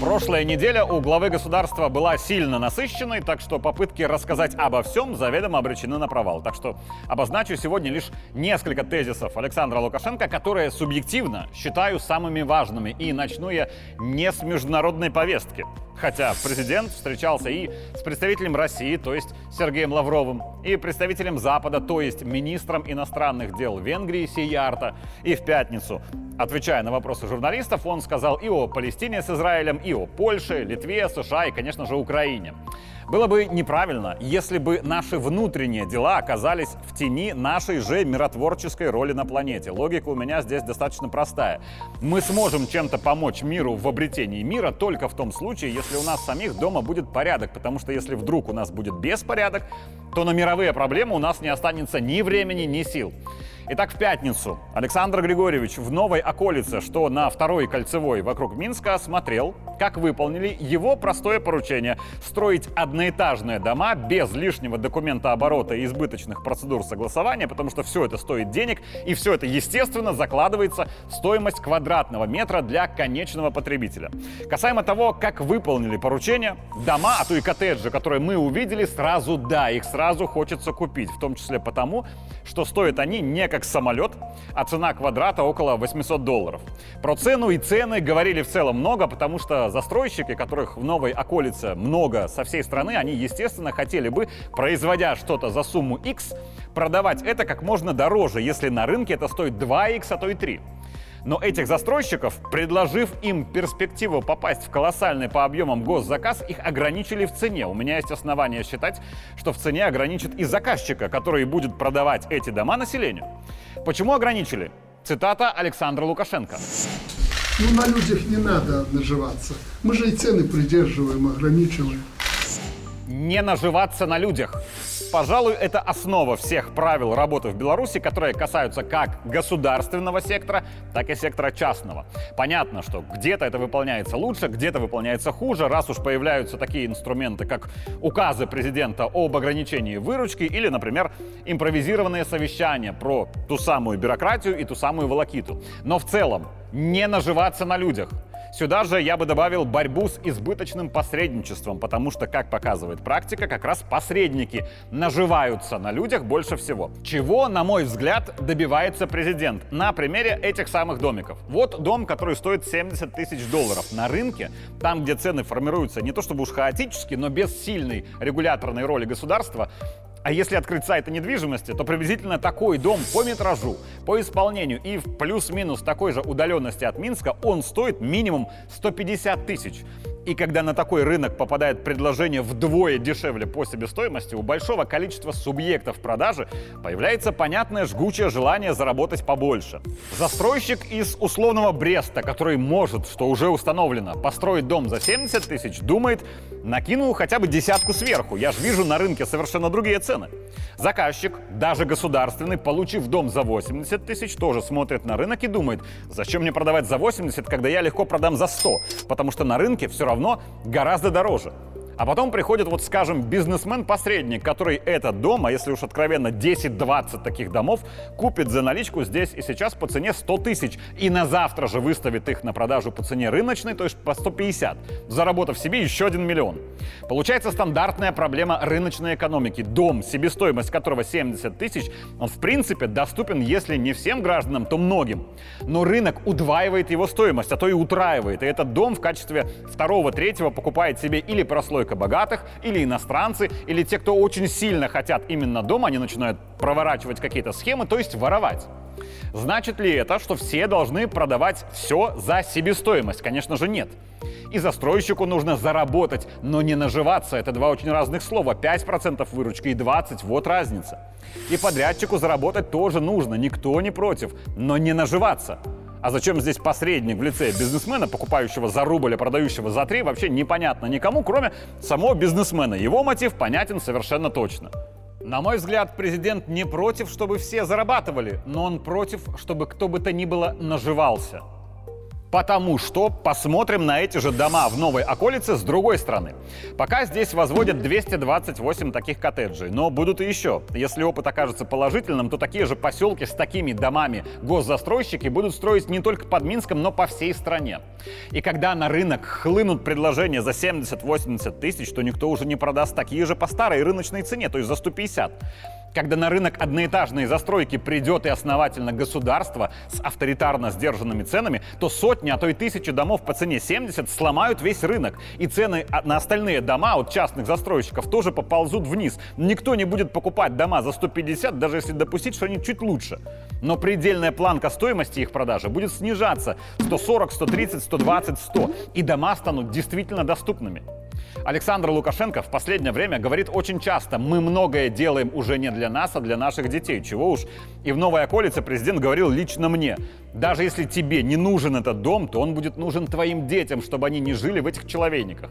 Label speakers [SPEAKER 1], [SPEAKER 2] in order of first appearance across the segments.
[SPEAKER 1] Прошлая неделя у главы государства была сильно насыщенной, так что попытки рассказать обо всем заведомо обречены на провал. Так что обозначу сегодня лишь несколько тезисов Александра Лукашенко, которые субъективно считаю самыми важными. И начну я не с международной повестки. Хотя президент встречался и с представителем России, то есть Сергеем Лавровым, и представителем Запада, то есть министром иностранных дел Венгрии Сиярта. И в пятницу, отвечая на вопросы журналистов, он сказал и о Палестине с Израилем, и о Польше, Литве, США и, конечно же, Украине. Было бы неправильно, если бы наши внутренние дела оказались в тени нашей же миротворческой роли на планете. Логика у меня здесь достаточно простая. Мы сможем чем-то помочь миру в обретении мира только в том случае, если у нас самих дома будет порядок. Потому что если вдруг у нас будет беспорядок, то на мировые проблемы у нас не останется ни времени, ни сил. Итак, в пятницу Александр Григорьевич в новой околице, что на второй кольцевой вокруг Минска, смотрел, как выполнили его простое поручение – строить одноэтажные дома без лишнего документа оборота и избыточных процедур согласования, потому что все это стоит денег, и все это, естественно, закладывается в стоимость квадратного метра для конечного потребителя. Касаемо того, как выполнили поручение, дома, а то и коттеджи, которые мы увидели, сразу да, их сразу хочется купить, в том числе потому, что стоят они не как самолет, а цена квадрата около 800 долларов. Про цену и цены говорили в целом много, потому что застройщики, которых в новой околице много со всей страны, они, естественно, хотели бы, производя что-то за сумму X, продавать это как можно дороже, если на рынке это стоит 2X, а то и 3. Но этих застройщиков, предложив им перспективу попасть в колоссальный по объемам госзаказ, их ограничили в цене. У меня есть основания считать, что в цене ограничат и заказчика, который будет продавать эти дома населению. Почему ограничили? Цитата Александра Лукашенко.
[SPEAKER 2] Ну, на людях не надо наживаться. Мы же и цены придерживаем, ограничиваем.
[SPEAKER 1] Не наживаться на людях. Пожалуй, это основа всех правил работы в Беларуси, которые касаются как государственного сектора, так и сектора частного. Понятно, что где-то это выполняется лучше, где-то выполняется хуже, раз уж появляются такие инструменты, как указы президента об ограничении выручки или, например, импровизированные совещания про ту самую бюрократию и ту самую волокиту. Но в целом не наживаться на людях – Сюда же я бы добавил борьбу с избыточным посредничеством, потому что, как показывает практика, как раз посредники наживаются на людях больше всего. Чего, на мой взгляд, добивается президент на примере этих самых домиков. Вот дом, который стоит 70 тысяч долларов на рынке, там, где цены формируются не то чтобы уж хаотически, но без сильной регуляторной роли государства, а если открыть сайты недвижимости, то приблизительно такой дом по метражу, по исполнению и в плюс-минус такой же удаленности от Минска он стоит минимум 150 тысяч. И когда на такой рынок попадает предложение вдвое дешевле по себестоимости, у большого количества субъектов продажи появляется понятное жгучее желание заработать побольше. Застройщик из условного Бреста, который может, что уже установлено, построить дом за 70 тысяч, думает, накину хотя бы десятку сверху. Я же вижу на рынке совершенно другие цены. Заказчик, даже государственный, получив дом за 80 тысяч, тоже смотрит на рынок и думает, зачем мне продавать за 80, когда я легко продам за 100, потому что на рынке все равно равно гораздо дороже. А потом приходит, вот скажем, бизнесмен-посредник, который этот дом, а если уж откровенно 10-20 таких домов, купит за наличку здесь и сейчас по цене 100 тысяч. И на завтра же выставит их на продажу по цене рыночной, то есть по 150, заработав себе еще один миллион. Получается стандартная проблема рыночной экономики. Дом, себестоимость которого 70 тысяч, он в принципе доступен, если не всем гражданам, то многим. Но рынок удваивает его стоимость, а то и утраивает. И этот дом в качестве второго, третьего покупает себе или прослойка только богатых, или иностранцы, или те, кто очень сильно хотят именно дома, они начинают проворачивать какие-то схемы, то есть воровать. Значит ли это, что все должны продавать все за себестоимость? Конечно же нет. И застройщику нужно заработать, но не наживаться. Это два очень разных слова. 5% выручки и 20% вот разница. И подрядчику заработать тоже нужно, никто не против, но не наживаться. А зачем здесь посредник в лице бизнесмена, покупающего за рубль, а продающего за три, вообще непонятно никому, кроме самого бизнесмена. Его мотив понятен совершенно точно. На мой взгляд, президент не против, чтобы все зарабатывали, но он против, чтобы кто бы то ни было наживался. Потому что посмотрим на эти же дома в новой околице с другой стороны. Пока здесь возводят 228 таких коттеджей, но будут и еще. Если опыт окажется положительным, то такие же поселки с такими домами госзастройщики будут строить не только под Минском, но по всей стране. И когда на рынок хлынут предложения за 70-80 тысяч, то никто уже не продаст такие же по старой рыночной цене, то есть за 150 когда на рынок одноэтажной застройки придет и основательно государство с авторитарно сдержанными ценами, то сотни, а то и тысячи домов по цене 70 сломают весь рынок. И цены на остальные дома от частных застройщиков тоже поползут вниз. Никто не будет покупать дома за 150, даже если допустить, что они чуть лучше. Но предельная планка стоимости их продажи будет снижаться 140, 130, 120, 100. И дома станут действительно доступными. Александр Лукашенко в последнее время говорит очень часто, мы многое делаем уже не для нас, а для наших детей. Чего уж. И в новой околице президент говорил лично мне, даже если тебе не нужен этот дом, то он будет нужен твоим детям, чтобы они не жили в этих человейниках.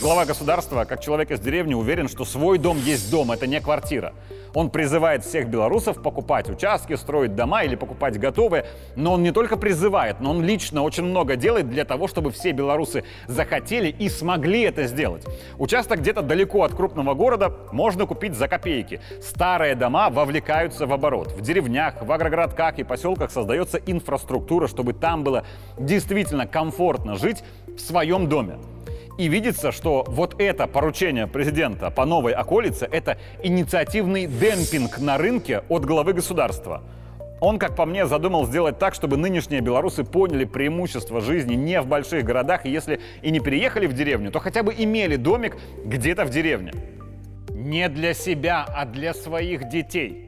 [SPEAKER 1] Глава государства, как человек из деревни, уверен, что свой дом есть дом, это не квартира. Он призывает всех белорусов покупать участки, строить дома или покупать готовые. Но он не только призывает, но он лично очень много делает для того, чтобы все белорусы захотели и смогли это сделать. Участок где-то далеко от крупного города можно купить за копейки. Старые дома вовлекаются в оборот. В деревнях, в агрогородках и поселках создается инфраструктура, чтобы там было действительно комфортно жить в своем доме. И видится, что вот это поручение президента по новой околице – это инициативный демпинг на рынке от главы государства. Он, как по мне, задумал сделать так, чтобы нынешние белорусы поняли преимущество жизни не в больших городах, и если и не переехали в деревню, то хотя бы имели домик где-то в деревне. Не для себя, а для своих детей –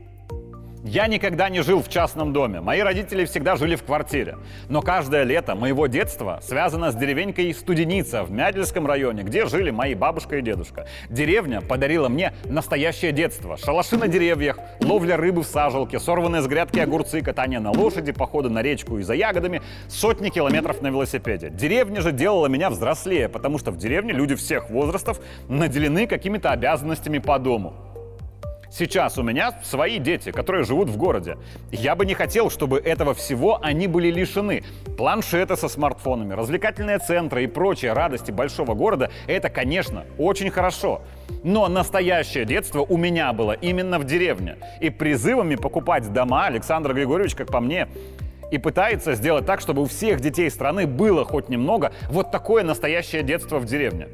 [SPEAKER 1] я никогда не жил в частном доме. Мои родители всегда жили в квартире. Но каждое лето моего детства связано с деревенькой Студеница в Мядельском районе, где жили мои бабушка и дедушка. Деревня подарила мне настоящее детство. Шалаши на деревьях, ловля рыбы в сажалке, сорванные с грядки огурцы, катание на лошади, походы на речку и за ягодами, сотни километров на велосипеде. Деревня же делала меня взрослее, потому что в деревне люди всех возрастов наделены какими-то обязанностями по дому. Сейчас у меня свои дети, которые живут в городе. Я бы не хотел, чтобы этого всего они были лишены. Планшеты со смартфонами, развлекательные центры и прочие радости большого города – это, конечно, очень хорошо. Но настоящее детство у меня было именно в деревне. И призывами покупать дома Александр Григорьевич, как по мне, и пытается сделать так, чтобы у всех детей страны было хоть немного вот такое настоящее детство в деревне.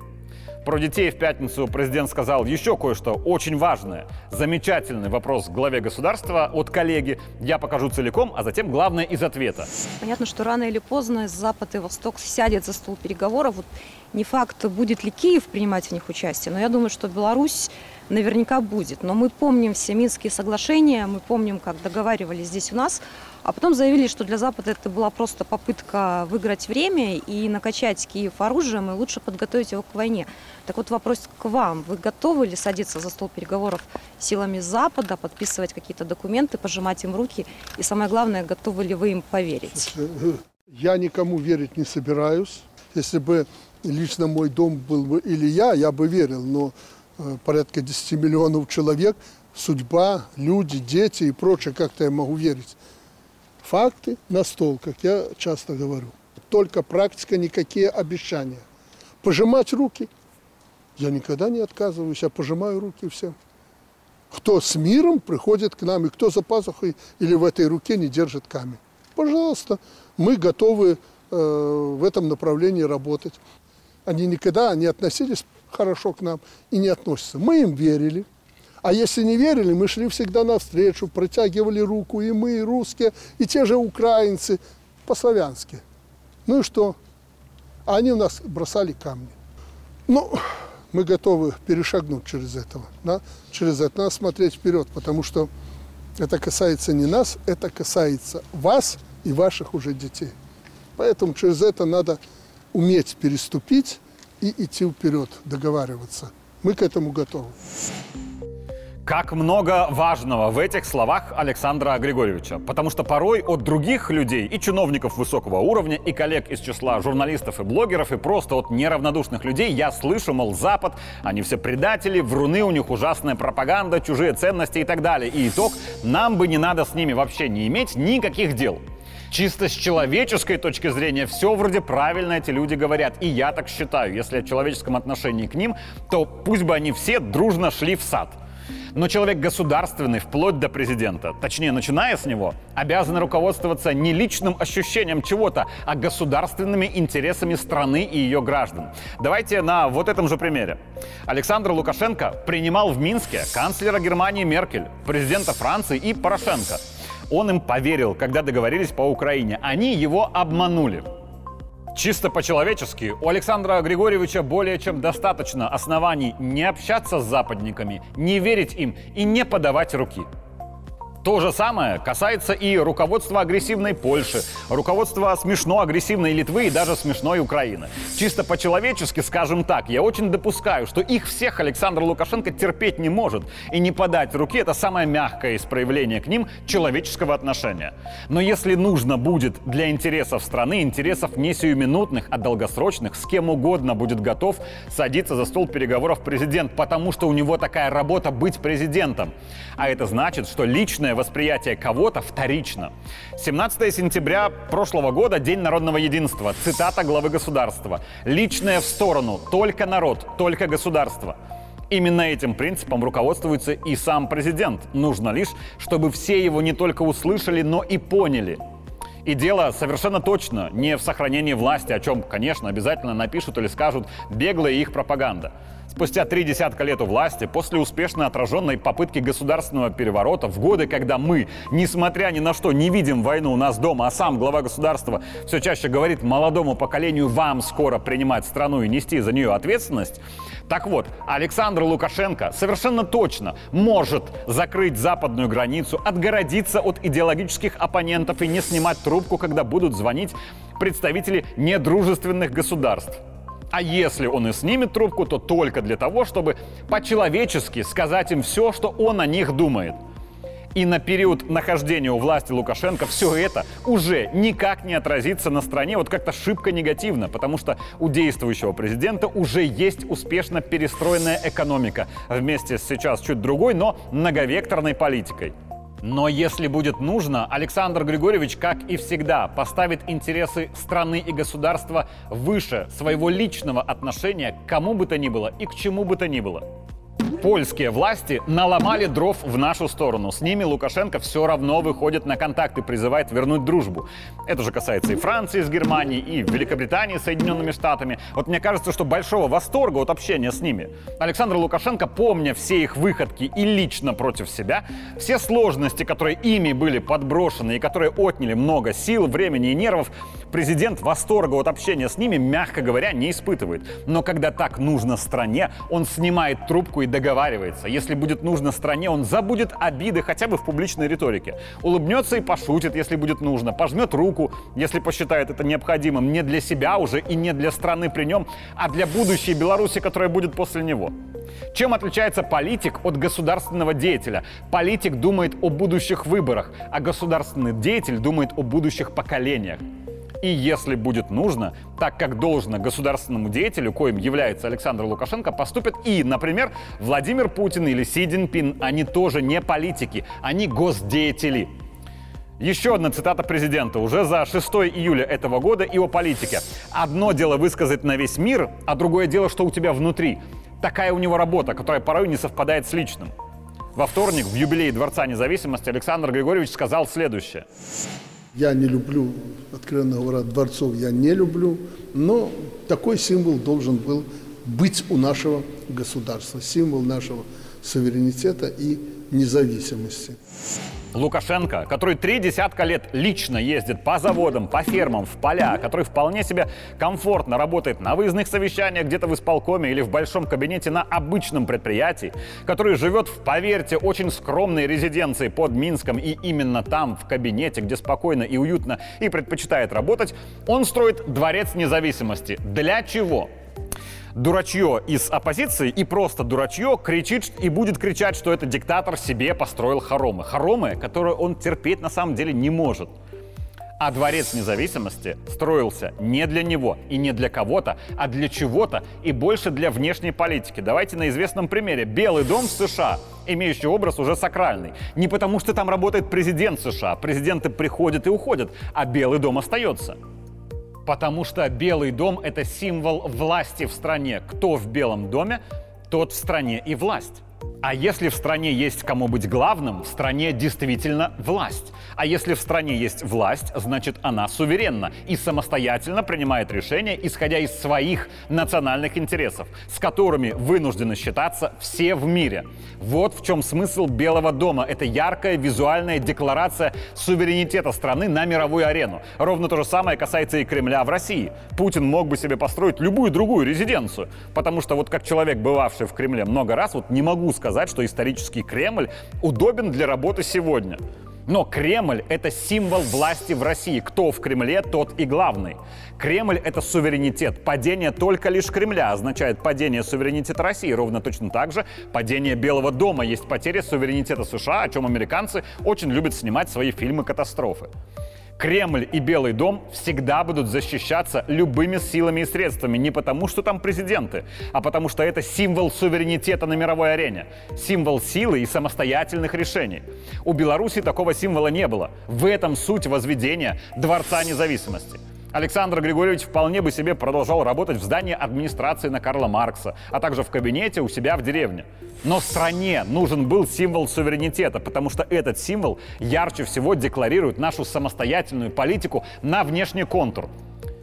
[SPEAKER 1] Про детей в пятницу президент сказал еще кое-что очень важное. Замечательный вопрос главе государства от коллеги. Я покажу целиком, а затем главное из ответа.
[SPEAKER 3] Понятно, что рано или поздно Запад и Восток сядет за стол переговоров. Вот не факт, будет ли Киев принимать в них участие, но я думаю, что Беларусь наверняка будет. Но мы помним все Минские соглашения, мы помним, как договаривались здесь у нас, а потом заявили, что для Запада это была просто попытка выиграть время и накачать Киев оружием и лучше подготовить его к войне. Так вот вопрос к вам. Вы готовы ли садиться за стол переговоров силами Запада, подписывать какие-то документы, пожимать им руки? И самое главное, готовы ли вы им поверить?
[SPEAKER 2] Я никому верить не собираюсь. Если бы лично мой дом был бы или я, я бы верил. Но э, порядка 10 миллионов человек, судьба, люди, дети и прочее, как-то я могу верить. Факты на стол, как я часто говорю. Только практика, никакие обещания. Пожимать руки. Я никогда не отказываюсь, я пожимаю руки всем. Кто с миром приходит к нам, и кто за пазухой или в этой руке не держит камень. Пожалуйста, мы готовы э, в этом направлении работать. Они никогда не относились хорошо к нам и не относятся. Мы им верили, а если не верили, мы шли всегда навстречу, протягивали руку, и мы, и русские, и те же украинцы, по-славянски. Ну и что? А они у нас бросали камни. Ну, мы готовы перешагнуть через этого, да? через это. Надо смотреть вперед, потому что это касается не нас, это касается вас и ваших уже детей. Поэтому через это надо уметь переступить и идти вперед, договариваться. Мы к этому готовы.
[SPEAKER 1] Как много важного в этих словах Александра Григорьевича. Потому что порой от других людей, и чиновников высокого уровня, и коллег из числа журналистов и блогеров, и просто от неравнодушных людей я слышу, мол, Запад, они все предатели, вруны, у них ужасная пропаганда, чужие ценности и так далее. И итог, нам бы не надо с ними вообще не иметь никаких дел. Чисто с человеческой точки зрения все вроде правильно эти люди говорят. И я так считаю. Если о человеческом отношении к ним, то пусть бы они все дружно шли в сад. Но человек государственный, вплоть до президента, точнее, начиная с него, обязан руководствоваться не личным ощущением чего-то, а государственными интересами страны и ее граждан. Давайте на вот этом же примере. Александр Лукашенко принимал в Минске канцлера Германии Меркель, президента Франции и Порошенко. Он им поверил, когда договорились по Украине. Они его обманули. Чисто по-человечески, у Александра Григорьевича более чем достаточно оснований не общаться с западниками, не верить им и не подавать руки. То же самое касается и руководства агрессивной Польши, руководства смешно-агрессивной Литвы и даже смешной Украины. Чисто по-человечески, скажем так, я очень допускаю, что их всех Александр Лукашенко терпеть не может. И не подать руки – это самое мягкое из проявления к ним человеческого отношения. Но если нужно будет для интересов страны, интересов не сиюминутных, а долгосрочных, с кем угодно будет готов садиться за стол переговоров президент, потому что у него такая работа быть президентом. А это значит, что личное личное восприятие кого-то вторично. 17 сентября прошлого года – День народного единства. Цитата главы государства. «Личное в сторону. Только народ. Только государство». Именно этим принципом руководствуется и сам президент. Нужно лишь, чтобы все его не только услышали, но и поняли. И дело совершенно точно не в сохранении власти, о чем, конечно, обязательно напишут или скажут беглая их пропаганда. Спустя три десятка лет у власти, после успешно отраженной попытки государственного переворота, в годы, когда мы, несмотря ни на что, не видим войну у нас дома, а сам глава государства все чаще говорит молодому поколению «вам скоро принимать страну и нести за нее ответственность», так вот, Александр Лукашенко совершенно точно может закрыть западную границу, отгородиться от идеологических оппонентов и не снимать трубку, когда будут звонить представители недружественных государств. А если он и снимет трубку, то только для того, чтобы по-человечески сказать им все, что он о них думает. И на период нахождения у власти Лукашенко все это уже никак не отразится на стране вот как-то шибко негативно, потому что у действующего президента уже есть успешно перестроенная экономика вместе с сейчас чуть другой, но многовекторной политикой. Но если будет нужно, Александр Григорьевич, как и всегда, поставит интересы страны и государства выше своего личного отношения к кому бы то ни было и к чему бы то ни было польские власти наломали дров в нашу сторону. С ними Лукашенко все равно выходит на контакт и призывает вернуть дружбу. Это же касается и Франции с Германией, и Великобритании с Соединенными Штатами. Вот мне кажется, что большого восторга от общения с ними Александр Лукашенко, помня все их выходки и лично против себя, все сложности, которые ими были подброшены и которые отняли много сил, времени и нервов, президент восторга от общения с ними, мягко говоря, не испытывает. Но когда так нужно стране, он снимает трубку и договаривается. Если будет нужно стране, он забудет обиды хотя бы в публичной риторике. Улыбнется и пошутит, если будет нужно. Пожмет руку, если посчитает это необходимым. Не для себя уже и не для страны при нем, а для будущей Беларуси, которая будет после него. Чем отличается политик от государственного деятеля? Политик думает о будущих выборах, а государственный деятель думает о будущих поколениях. И если будет нужно, так как должно государственному деятелю, коим является Александр Лукашенко, поступят и, например, Владимир Путин или Си Цзиньпин. Они тоже не политики, они госдеятели. Еще одна цитата президента уже за 6 июля этого года и о политике. Одно дело высказать на весь мир, а другое дело, что у тебя внутри. Такая у него работа, которая порой не совпадает с личным. Во вторник в юбилей Дворца независимости Александр Григорьевич сказал следующее.
[SPEAKER 2] Я не люблю, откровенно говоря, дворцов я не люблю, но такой символ должен был быть у нашего государства, символ нашего суверенитета и независимости.
[SPEAKER 1] Лукашенко, который три десятка лет лично ездит по заводам, по фермам, в поля, который вполне себе комфортно работает на выездных совещаниях где-то в исполкоме или в большом кабинете на обычном предприятии, который живет в, поверьте, очень скромной резиденции под Минском и именно там, в кабинете, где спокойно и уютно и предпочитает работать, он строит дворец независимости. Для чего? Дурачье из оппозиции и просто дурачье кричит и будет кричать, что это диктатор себе построил хоромы. Хоромы, которые он терпеть на самом деле не может. А дворец независимости строился не для него и не для кого-то, а для чего-то и больше для внешней политики. Давайте на известном примере. Белый дом в США имеющий образ уже сакральный. Не потому, что там работает президент США, президенты приходят и уходят, а Белый дом остается. Потому что Белый дом — это символ власти в стране. Кто в Белом доме, тот в стране и власть. А если в стране есть кому быть главным, в стране действительно власть. А если в стране есть власть, значит она суверенна и самостоятельно принимает решения, исходя из своих национальных интересов, с которыми вынуждены считаться все в мире. Вот в чем смысл Белого дома. Это яркая визуальная декларация суверенитета страны на мировую арену. Ровно то же самое касается и Кремля в России. Путин мог бы себе построить любую другую резиденцию, потому что вот как человек, бывавший в Кремле много раз, вот не могу сказать, что исторический Кремль удобен для работы сегодня. Но Кремль — это символ власти в России. Кто в Кремле, тот и главный. Кремль — это суверенитет. Падение только лишь Кремля означает падение суверенитета России. Ровно точно так же падение Белого дома есть потеря суверенитета США, о чем американцы очень любят снимать свои фильмы катастрофы. Кремль и Белый дом всегда будут защищаться любыми силами и средствами. Не потому, что там президенты, а потому что это символ суверенитета на мировой арене. Символ силы и самостоятельных решений. У Беларуси такого символа не было. В этом суть возведения Дворца независимости. Александр Григорьевич вполне бы себе продолжал работать в здании администрации на Карла Маркса, а также в кабинете у себя в деревне. Но стране нужен был символ суверенитета, потому что этот символ ярче всего декларирует нашу самостоятельную политику на внешний контур.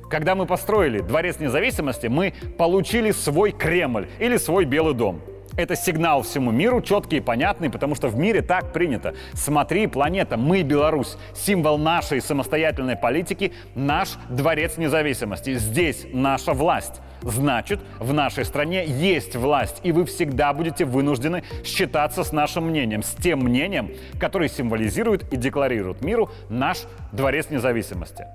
[SPEAKER 1] Когда мы построили Дворец независимости, мы получили свой Кремль или свой Белый дом. Это сигнал всему миру, четкий и понятный, потому что в мире так принято. Смотри, планета, мы Беларусь. Символ нашей самостоятельной политики – наш дворец независимости. Здесь наша власть. Значит, в нашей стране есть власть, и вы всегда будете вынуждены считаться с нашим мнением, с тем мнением, которое символизирует и декларирует миру наш дворец независимости.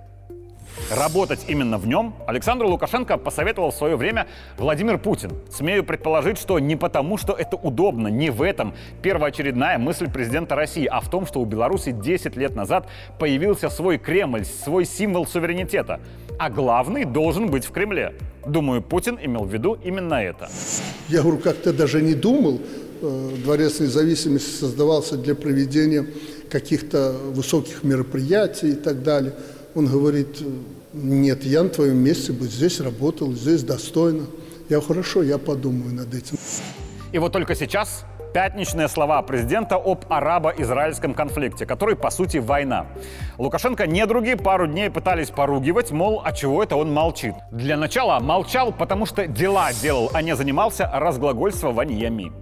[SPEAKER 1] Работать именно в нем Александру Лукашенко посоветовал в свое время Владимир Путин. Смею предположить, что не потому, что это удобно, не в этом первоочередная мысль президента России, а в том, что у Беларуси 10 лет назад появился свой Кремль, свой символ суверенитета. А главный должен быть в Кремле. Думаю, Путин имел в виду именно это.
[SPEAKER 2] Я говорю, как-то даже не думал. Э, Дворец независимости создавался для проведения каких-то высоких мероприятий и так далее – он говорит, нет, я на твоем месте бы здесь работал, здесь достойно. Я хорошо, я подумаю над этим.
[SPEAKER 1] И вот только сейчас пятничные слова президента об арабо-израильском конфликте, который, по сути, война. Лукашенко не другие пару дней пытались поругивать, мол, а чего это он молчит. Для начала молчал, потому что дела делал, а не занимался разглагольствованиями.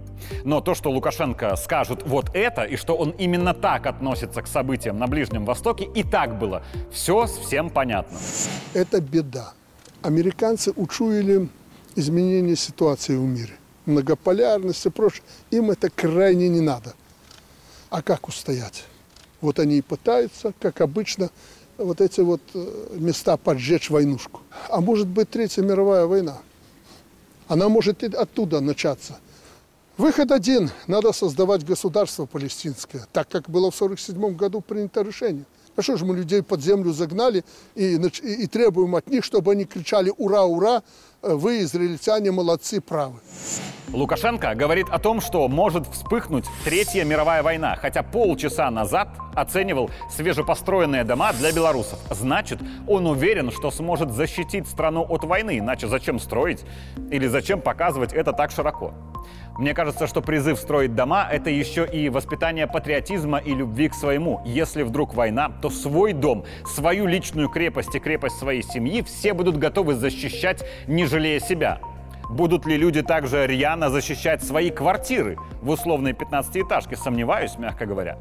[SPEAKER 1] Но то, что Лукашенко скажет вот это, и что он именно так относится к событиям на Ближнем Востоке, и так было. Все всем понятно.
[SPEAKER 2] Это беда. Американцы учуяли изменение ситуации в мире. Многополярность и прочее. Им это крайне не надо. А как устоять? Вот они и пытаются, как обычно, вот эти вот э, места поджечь войнушку. А может быть Третья мировая война. Она может и оттуда начаться. Выход один. Надо создавать государство палестинское, так как было в 1947 году принято решение. А что же мы людей под землю загнали и, и, и требуем от них, чтобы они кричали «Ура, ура!» Вы, израильтяне, молодцы, правы.
[SPEAKER 1] Лукашенко говорит о том, что может вспыхнуть Третья мировая война, хотя полчаса назад оценивал свежепостроенные дома для белорусов. Значит, он уверен, что сможет защитить страну от войны, иначе зачем строить или зачем показывать это так широко? Мне кажется, что призыв строить дома — это еще и воспитание патриотизма и любви к своему. Если вдруг война, то свой дом, свою личную крепость и крепость своей семьи все будут готовы защищать, не жалея себя. Будут ли люди также рьяно защищать свои квартиры в условной 15-этажке, сомневаюсь, мягко говоря.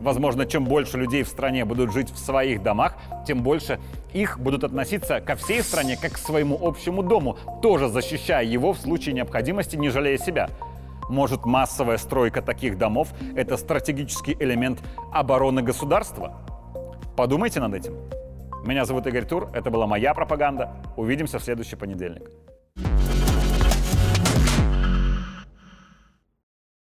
[SPEAKER 1] Возможно, чем больше людей в стране будут жить в своих домах, тем больше их будут относиться ко всей стране как к своему общему дому, тоже защищая его в случае необходимости, не жалея себя. Может, массовая стройка таких домов – это стратегический элемент обороны государства? Подумайте над этим. Меня зовут Игорь Тур, это была моя пропаганда. Увидимся в следующий понедельник.